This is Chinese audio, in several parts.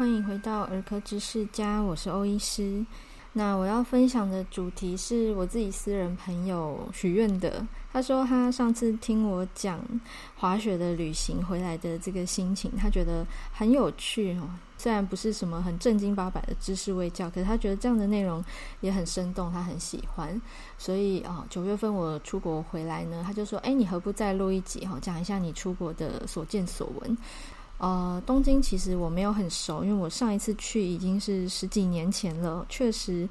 欢迎回到儿科知识家，我是欧医师。那我要分享的主题是我自己私人朋友许愿的。他说他上次听我讲滑雪的旅行回来的这个心情，他觉得很有趣哦。虽然不是什么很正经八百的知识卫教，可是他觉得这样的内容也很生动，他很喜欢。所以啊，九月份我出国回来呢，他就说：“哎，你何不再录一集哈，讲一下你出国的所见所闻？”呃，东京其实我没有很熟，因为我上一次去已经是十几年前了。确实，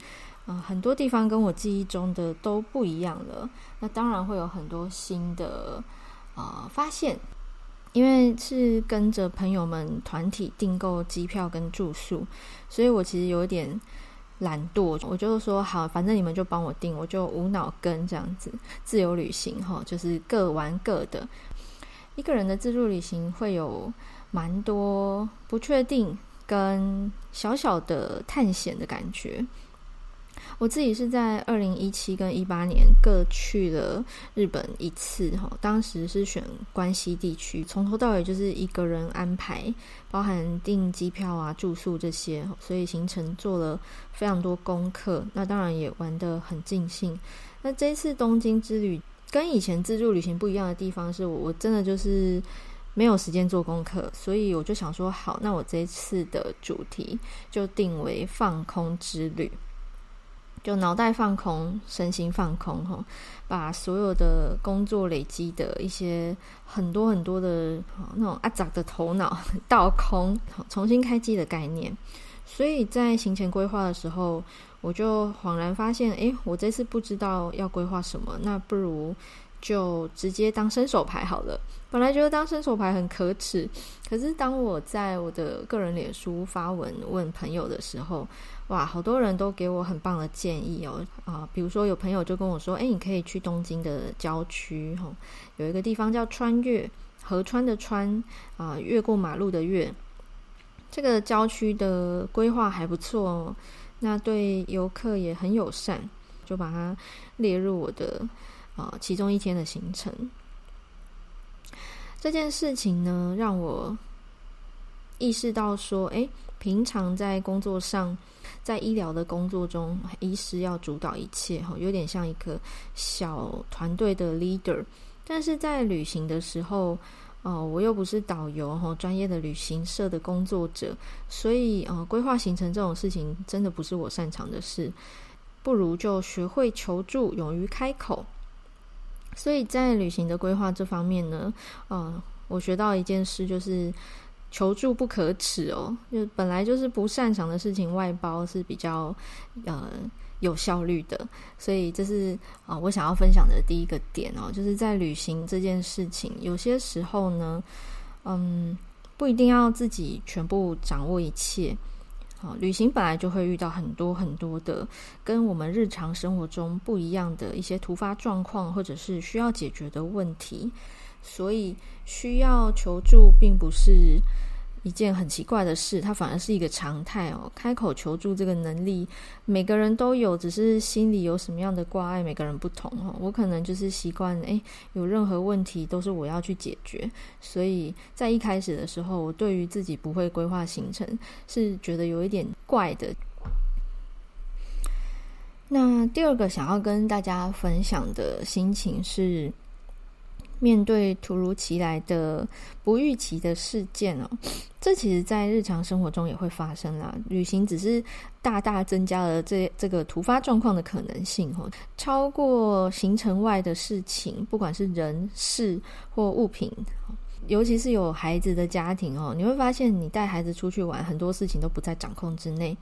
呃，很多地方跟我记忆中的都不一样了。那当然会有很多新的呃发现，因为是跟着朋友们团体订购机票跟住宿，所以我其实有点懒惰。我就说好，反正你们就帮我订，我就无脑跟这样子自由旅行哈，就是各玩各的。一个人的自助旅行会有。蛮多不确定跟小小的探险的感觉。我自己是在二零一七跟一八年各去了日本一次，哈，当时是选关西地区，从头到尾就是一个人安排，包含订机票啊、住宿这些，所以行程做了非常多功课。那当然也玩得很尽兴。那这次东京之旅跟以前自助旅行不一样的地方是我，我真的就是。没有时间做功课，所以我就想说，好，那我这次的主题就定为放空之旅，就脑袋放空，身心放空，哈，把所有的工作累积的一些很多很多的那种阿杂的头脑 倒空，重新开机的概念。所以在行前规划的时候，我就恍然发现，诶，我这次不知道要规划什么，那不如。就直接当伸手牌好了。本来觉得当伸手牌很可耻，可是当我在我的个人脸书发文问朋友的时候，哇，好多人都给我很棒的建议哦。啊，比如说有朋友就跟我说：“哎，你可以去东京的郊区，哈，有一个地方叫川越，河川的川啊，越过马路的越。这个郊区的规划还不错哦，那对游客也很友善，就把它列入我的。”啊，其中一天的行程，这件事情呢，让我意识到说，诶，平常在工作上，在医疗的工作中，医师要主导一切，哈，有点像一个小团队的 leader。但是在旅行的时候，哦，我又不是导游，哈，专业的旅行社的工作者，所以，呃，规划行程这种事情，真的不是我擅长的事。不如就学会求助，勇于开口。所以在旅行的规划这方面呢，呃，我学到一件事就是求助不可耻哦。就本来就是不擅长的事情，外包是比较呃有效率的。所以这是啊，我想要分享的第一个点哦，就是在旅行这件事情，有些时候呢，嗯，不一定要自己全部掌握一切。好，旅行本来就会遇到很多很多的跟我们日常生活中不一样的一些突发状况，或者是需要解决的问题，所以需要求助并不是一件很奇怪的事，它反而是一个常态哦。开口求助这个能力，每个人都有，只是心里有什么样的挂碍，每个人不同哦。我可能就是习惯，诶，有任何问题都是我要去解决，所以在一开始的时候，我对于自己不会规划行程，是觉得有一点怪的。那第二个想要跟大家分享的心情是，面对突如其来的不预期的事件哦，这其实在日常生活中也会发生啦。旅行只是大大增加了这这个突发状况的可能性哦，超过行程外的事情，不管是人事或物品，尤其是有孩子的家庭哦，你会发现你带孩子出去玩，很多事情都不在掌控之内，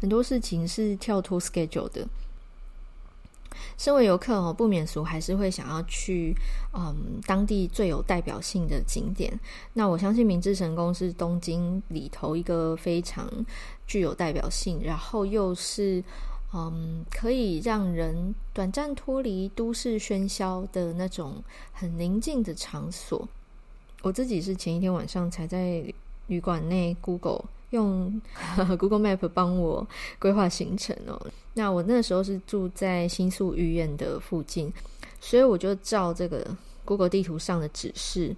很多事情是跳脱 schedule 的。身为游客哦，不免俗还是会想要去嗯当地最有代表性的景点。那我相信明治神宫是东京里头一个非常具有代表性，然后又是嗯可以让人短暂脱离都市喧嚣的那种很宁静的场所。我自己是前一天晚上才在旅馆内 Google。用 Google Map 帮我规划行程哦。那我那时候是住在新宿御苑的附近，所以我就照这个 Google 地图上的指示，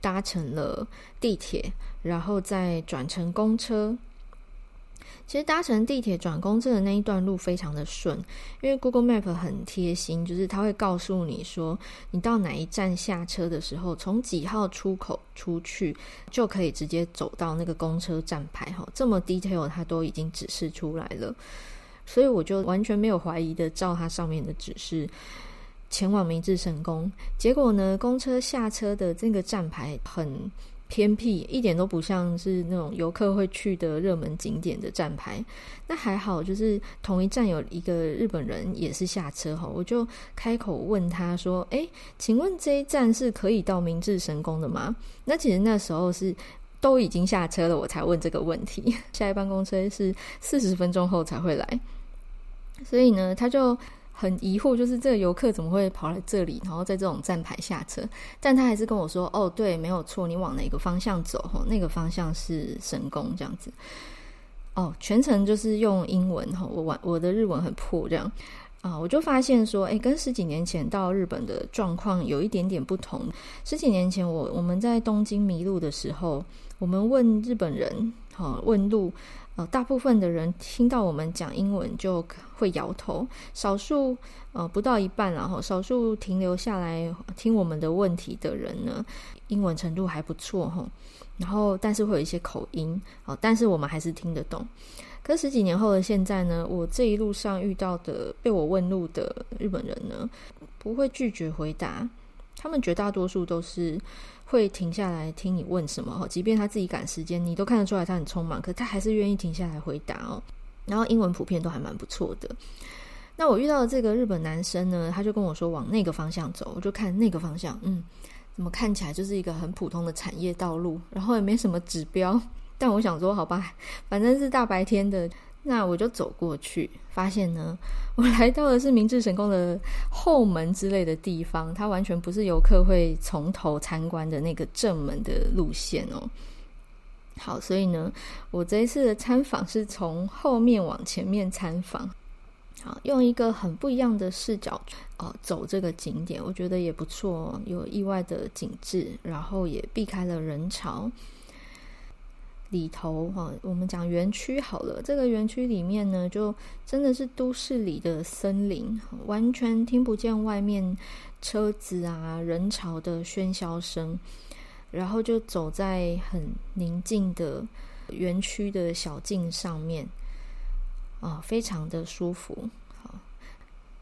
搭乘了地铁，然后再转乘公车，其实搭乘地铁转公车的那一段路非常的顺，因为 Google Map 很贴心，就是它会告诉你说，你到哪一站下车的时候，从几号出口出去，就可以直接走到那个公车站牌。哈，这么 detail，它都已经指示出来了，所以我就完全没有怀疑的照它上面的指示前往明治神宫。结果呢，公车下车的这个站牌很偏僻，一点都不像是那种游客会去的热门景点的站牌。那还好，就是同一站有一个日本人也是下车哈，我就开口问他说：“诶，请问这一站是可以到明治神宫的吗？”那其实那时候是都已经下车了，我才问这个问题。下一班公车是四十分钟后才会来，所以呢，他就。很疑惑，就是这个游客怎么会跑来这里，然后在这种站牌下车？但他还是跟我说：“哦，对，没有错，你往哪个方向走？哈，那个方向是神宫，这样子。”哦，全程就是用英文哈，我我我的日文很破，这样啊，我就发现说，诶，跟十几年前到日本的状况有一点点不同。十几年前我我们在东京迷路的时候，我们问日本人，哈，问路。呃，大部分的人听到我们讲英文就会摇头，少数呃不到一半，然后少数停留下来听我们的问题的人呢，英文程度还不错哈。然后但是会有一些口音，哦，但是我们还是听得懂。可十几年后的现在呢，我这一路上遇到的被我问路的日本人呢，不会拒绝回答，他们绝大多数都是。会停下来听你问什么，即便他自己赶时间，你都看得出来他很匆忙，可他还是愿意停下来回答哦。然后英文普遍都还蛮不错的。那我遇到的这个日本男生呢，他就跟我说往那个方向走，我就看那个方向，嗯，怎么看起来就是一个很普通的产业道路，然后也没什么指标。但我想说，好吧，反正是大白天的。那我就走过去，发现呢，我来到的是明治神宫的后门之类的地方，它完全不是游客会从头参观的那个正门的路线哦。好，所以呢，我这一次的参访是从后面往前面参访，好，用一个很不一样的视角哦，走这个景点，我觉得也不错，有意外的景致，然后也避开了人潮。里头哈，我们讲园区好了。这个园区里面呢，就真的是都市里的森林，完全听不见外面车子啊、人潮的喧嚣声。然后就走在很宁静的园区的小径上面，啊，非常的舒服。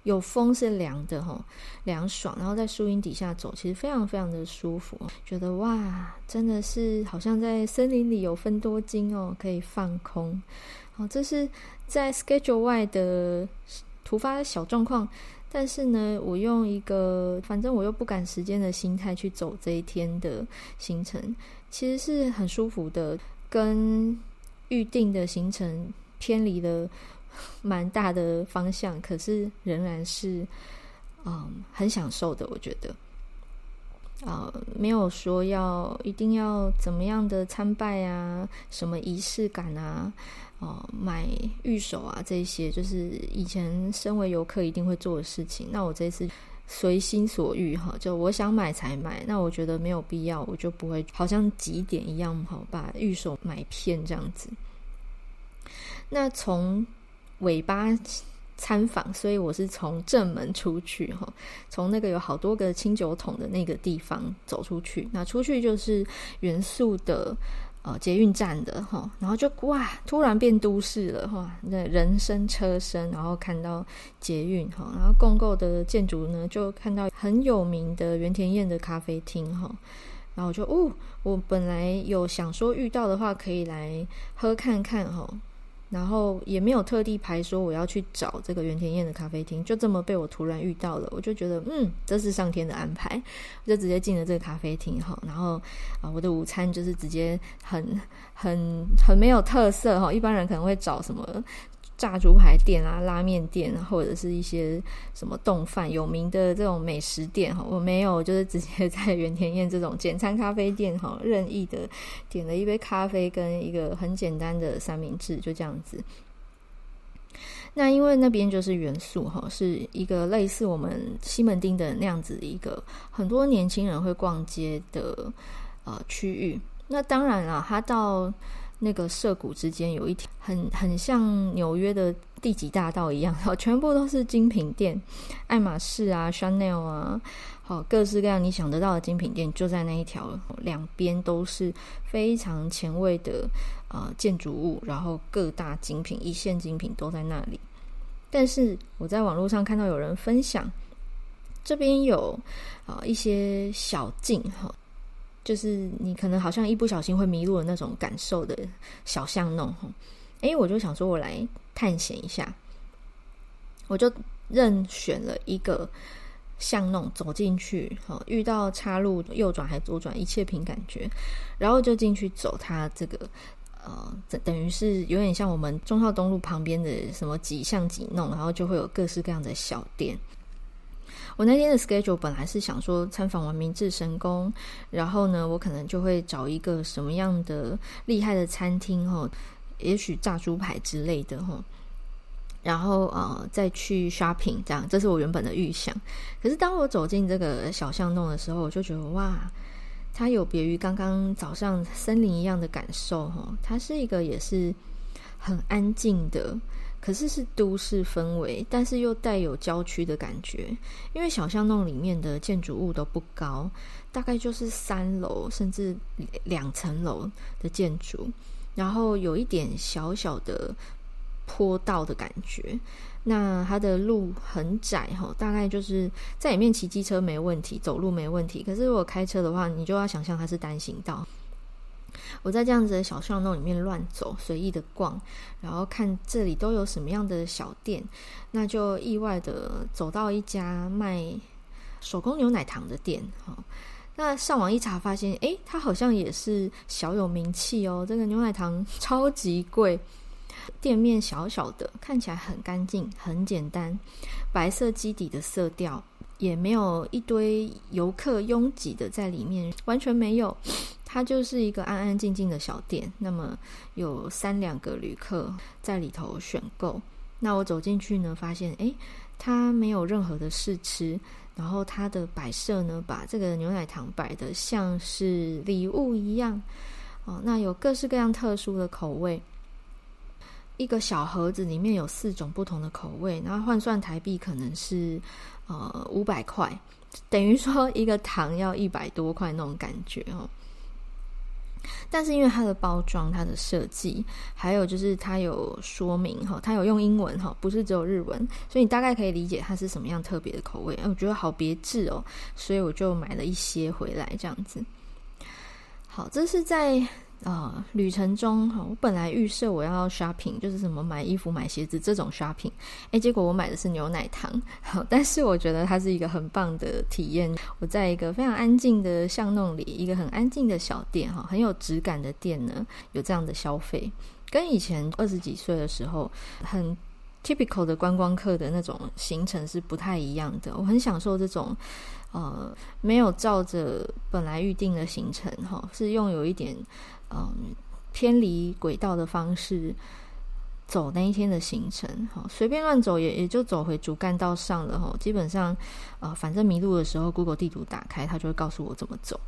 有风是凉的哈，凉爽，然后在树荫底下走，其实非常非常的舒服，觉得哇，真的是好像在森林里有分多金哦，可以放空。好，这是在 schedule 外的突发小状况，但是呢，我用一个反正我又不赶时间的心态去走这一天的行程，其实是很舒服的，跟预定的行程偏离了。蛮大的方向，可是仍然是嗯很享受的。我觉得啊、没有说要一定要怎么样的参拜啊，什么仪式感啊，哦、买玉手啊，这些就是以前身为游客一定会做的事情。那我这次随心所欲哈，就我想买才买。那我觉得没有必要，我就不会好像几点一样哈，把玉手买遍这样子。那从尾巴参访，所以我是从正门出去哈，从那个有好多个清酒桶的那个地方走出去。那出去就是元素的呃捷运站的哈，然后就哇，突然变都市了哈，那人声车声，然后看到捷运哈，然后共构的建筑呢，就看到很有名的原田彦的咖啡厅哈，然后我就哦，我本来有想说遇到的话可以来喝看看哈。然后也没有特地排说我要去找这个袁田燕的咖啡厅，就这么被我突然遇到了，我就觉得嗯，这是上天的安排，我就直接进了这个咖啡厅哈。然后啊，我的午餐就是直接很很很没有特色哈，一般人可能会找什么。炸猪排店啊，拉面店，或者是一些什么冻饭有名的这种美食店哈，我没有，就是直接在原田宴这种简餐咖啡店哈，任意的点了一杯咖啡跟一个很简单的三明治，就这样子。那因为那边就是元素哈，是一个类似我们西门町的那样子一个很多年轻人会逛街的呃区域。那当然了，它到那个涩谷之间有一条很很像纽约的第几大道一样，好，全部都是精品店，爱马仕啊、Chanel 啊，好，各式各样你想得到的精品店就在那一条，两边都是非常前卫的呃建筑物，然后各大精品、一线精品都在那里。但是我在网络上看到有人分享，这边有啊、一些小径哈。就是你可能好像一不小心会迷路的那种感受的小巷弄，诶，我就想说，我来探险一下，我就任选了一个巷弄走进去，哈，遇到岔路右转还左转，一切凭感觉，然后就进去走它这个，呃，等于是有点像我们忠孝东路旁边的什么几巷几弄，然后就会有各式各样的小店。我那天的 schedule 本来是想说参访完明治神宫，然后呢，我可能就会找一个什么样的厉害的餐厅哈，也许炸猪排之类的哈，然后呃再去 shopping 这样，这是我原本的预想。可是当我走进这个小巷弄的时候，我就觉得哇，它有别于刚刚早上森林一样的感受哈，它是一个也是很安静的。可是是都市氛围，但是又带有郊区的感觉。因为小巷弄里面的建筑物都不高，大概就是三楼甚至两层楼的建筑，然后有一点小小的坡道的感觉。那它的路很窄哈，大概就是在里面骑机车没问题，走路没问题。可是如果开车的话，你就要想象它是单行道。我在这样子的小巷弄里面乱走，随意的逛，然后看这里都有什么样的小店，那就意外的走到一家卖手工牛奶糖的店。哈，那上网一查发现，诶，它好像也是小有名气哦。这个牛奶糖 超级贵，店面小小的，看起来很干净，很简单，白色基底的色调，也没有一堆游客拥挤的在里面，完全没有。它就是一个安安静静的小店，那么有三两个旅客在里头选购。那我走进去呢，发现诶，它没有任何的试吃，然后它的摆设呢，把这个牛奶糖摆的像是礼物一样哦。那有各式各样特殊的口味，一个小盒子里面有四种不同的口味，然后换算台币可能是呃五百块，等于说一个糖要一百多块那种感觉哦。但是因为它的包装、它的设计，还有就是它有说明哈，它有用英文哈，不是只有日文，所以你大概可以理解它是什么样特别的口味。哎，我觉得好别致哦，所以我就买了一些回来这样子。好，这是在。啊、呃，旅程中哈，我本来预设我要 shopping，就是什么买衣服、买鞋子这种 shopping，哎，结果我买的是牛奶糖。好，但是我觉得它是一个很棒的体验。我在一个非常安静的巷弄里，一个很安静的小店哈，很有质感的店呢，有这样的消费，跟以前二十几岁的时候很 typical 的观光客的那种行程是不太一样的。我很享受这种。呃，没有照着本来预定的行程哈，是用有一点嗯、偏离轨道的方式走那一天的行程哈，随便乱走也也就走回主干道上了哈。基本上呃，反正迷路的时候，Google 地图打开，它就会告诉我怎么走。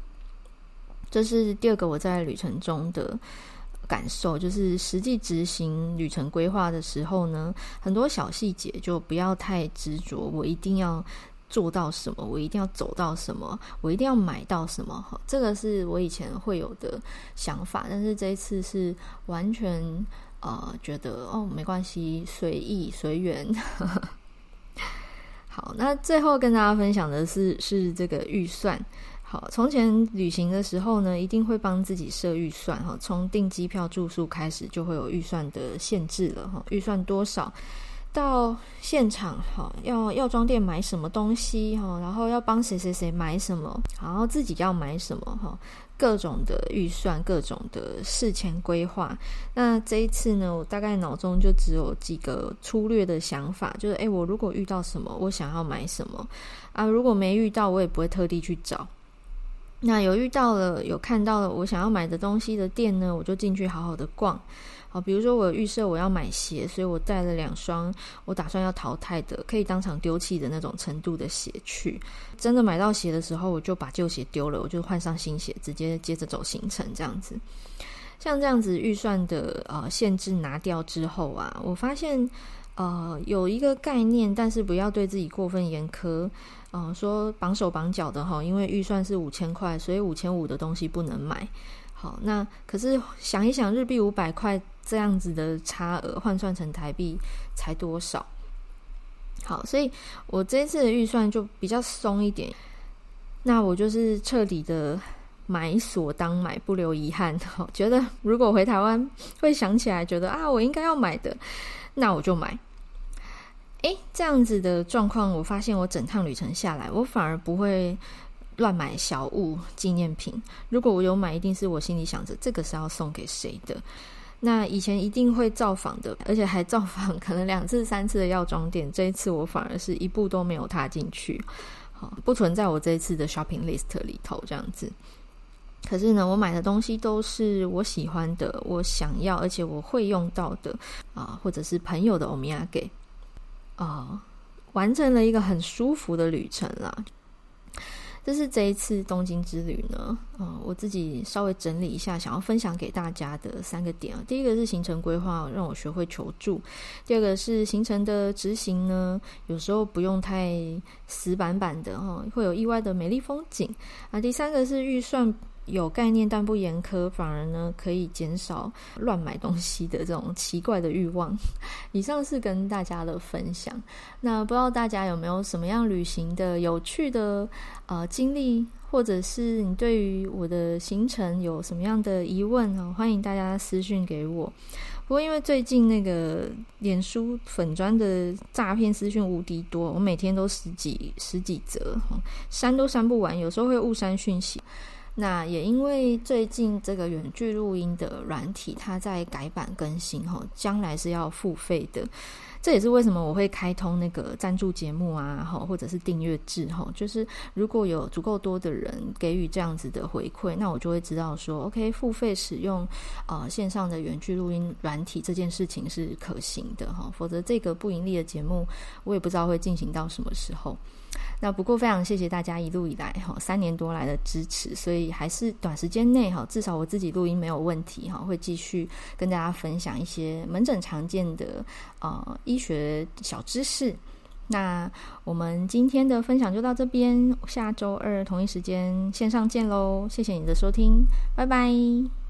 这是第二个我在旅程中的感受，就是实际执行旅程规划的时候呢，很多小细节就不要太执着，我一定要。做到什么，我一定要走到什么，我一定要买到什么。哈，这个是我以前会有的想法，但是这一次是完全呃觉得哦没关系，随意随缘。好，那最后跟大家分享的是是这个预算。好，从前旅行的时候呢，一定会帮自己设预算哈，从订机票住宿开始就会有预算的限制了哈，预算多少？到现场哈，要药妆店买什么东西哈，然后要帮谁谁谁买什么，然后自己要买什么哈，各种的预算，各种的事前规划。那这一次呢，我大概脑中就只有几个粗略的想法，就是诶，我如果遇到什么，我想要买什么啊？如果没遇到，我也不会特地去找。那有遇到了，有看到了我想要买的东西的店呢，我就进去好好的逛。好，比如说我预设我要买鞋，所以我带了两双我打算要淘汰的，可以当场丢弃的那种程度的鞋去。真的买到鞋的时候，我就把旧鞋丢了，我就换上新鞋，直接接着走行程这样子。像这样子预算的呃限制拿掉之后啊，我发现呃有一个概念，但是不要对自己过分严苛。嗯、说绑手绑脚的哈，因为预算是五千块，所以五千五的东西不能买。好，那可是想一想，日币五百块这样子的差额换算成台币才多少？好，所以我这次的预算就比较松一点。那我就是彻底的买所当买，不留遗憾。觉得如果回台湾会想起来，觉得啊，我应该要买的，那我就买。诶，这样子的状况，我发现我整趟旅程下来，我反而不会乱买小物纪念品。如果我有买，一定是我心里想着这个是要送给谁的。那以前一定会造访的，而且还造访可能两次、三次的药妆店，这一次我反而是一步都没有踏进去。好，不存在我这一次的 shopping list 里头这样子。可是呢，我买的东西都是我喜欢的，我想要，而且我会用到的啊，或者是朋友的欧米亚给啊，完成了一个很舒服的旅程啦。这是这一次东京之旅呢，嗯，我自己稍微整理一下，想要分享给大家的三个点啊。第一个是行程规划，让我学会求助；第二个是行程的执行呢，有时候不用太死板板的哈，会有意外的美丽风景啊。第三个是预算。有概念但不严苛，反而呢可以减少乱买东西的这种奇怪的欲望。以上是跟大家的分享。那不知道大家有没有什么样旅行的有趣的呃经历，或者是你对于我的行程有什么样的疑问啊？欢迎大家私讯给我。不过因为最近那个脸书粉砖的诈骗私讯无敌多，我每天都十几十几则，删都删不完，有时候会误删讯息。那也因为最近这个远距录音的软体，它在改版更新吼，将来是要付费的。这也是为什么我会开通那个赞助节目啊，吼，或者是订阅制吼，就是如果有足够多的人给予这样子的回馈，那我就会知道说，OK，付费使用呃线上的远距录音软体这件事情是可行的哈，否则这个不盈利的节目，我也不知道会进行到什么时候。那不过非常谢谢大家一路以来哈三年多来的支持，所以还是短时间内哈至少我自己录音没有问题哈，会继续跟大家分享一些门诊常见的呃医学小知识。那我们今天的分享就到这边，下周二同一时间线上见喽！谢谢你的收听，拜拜。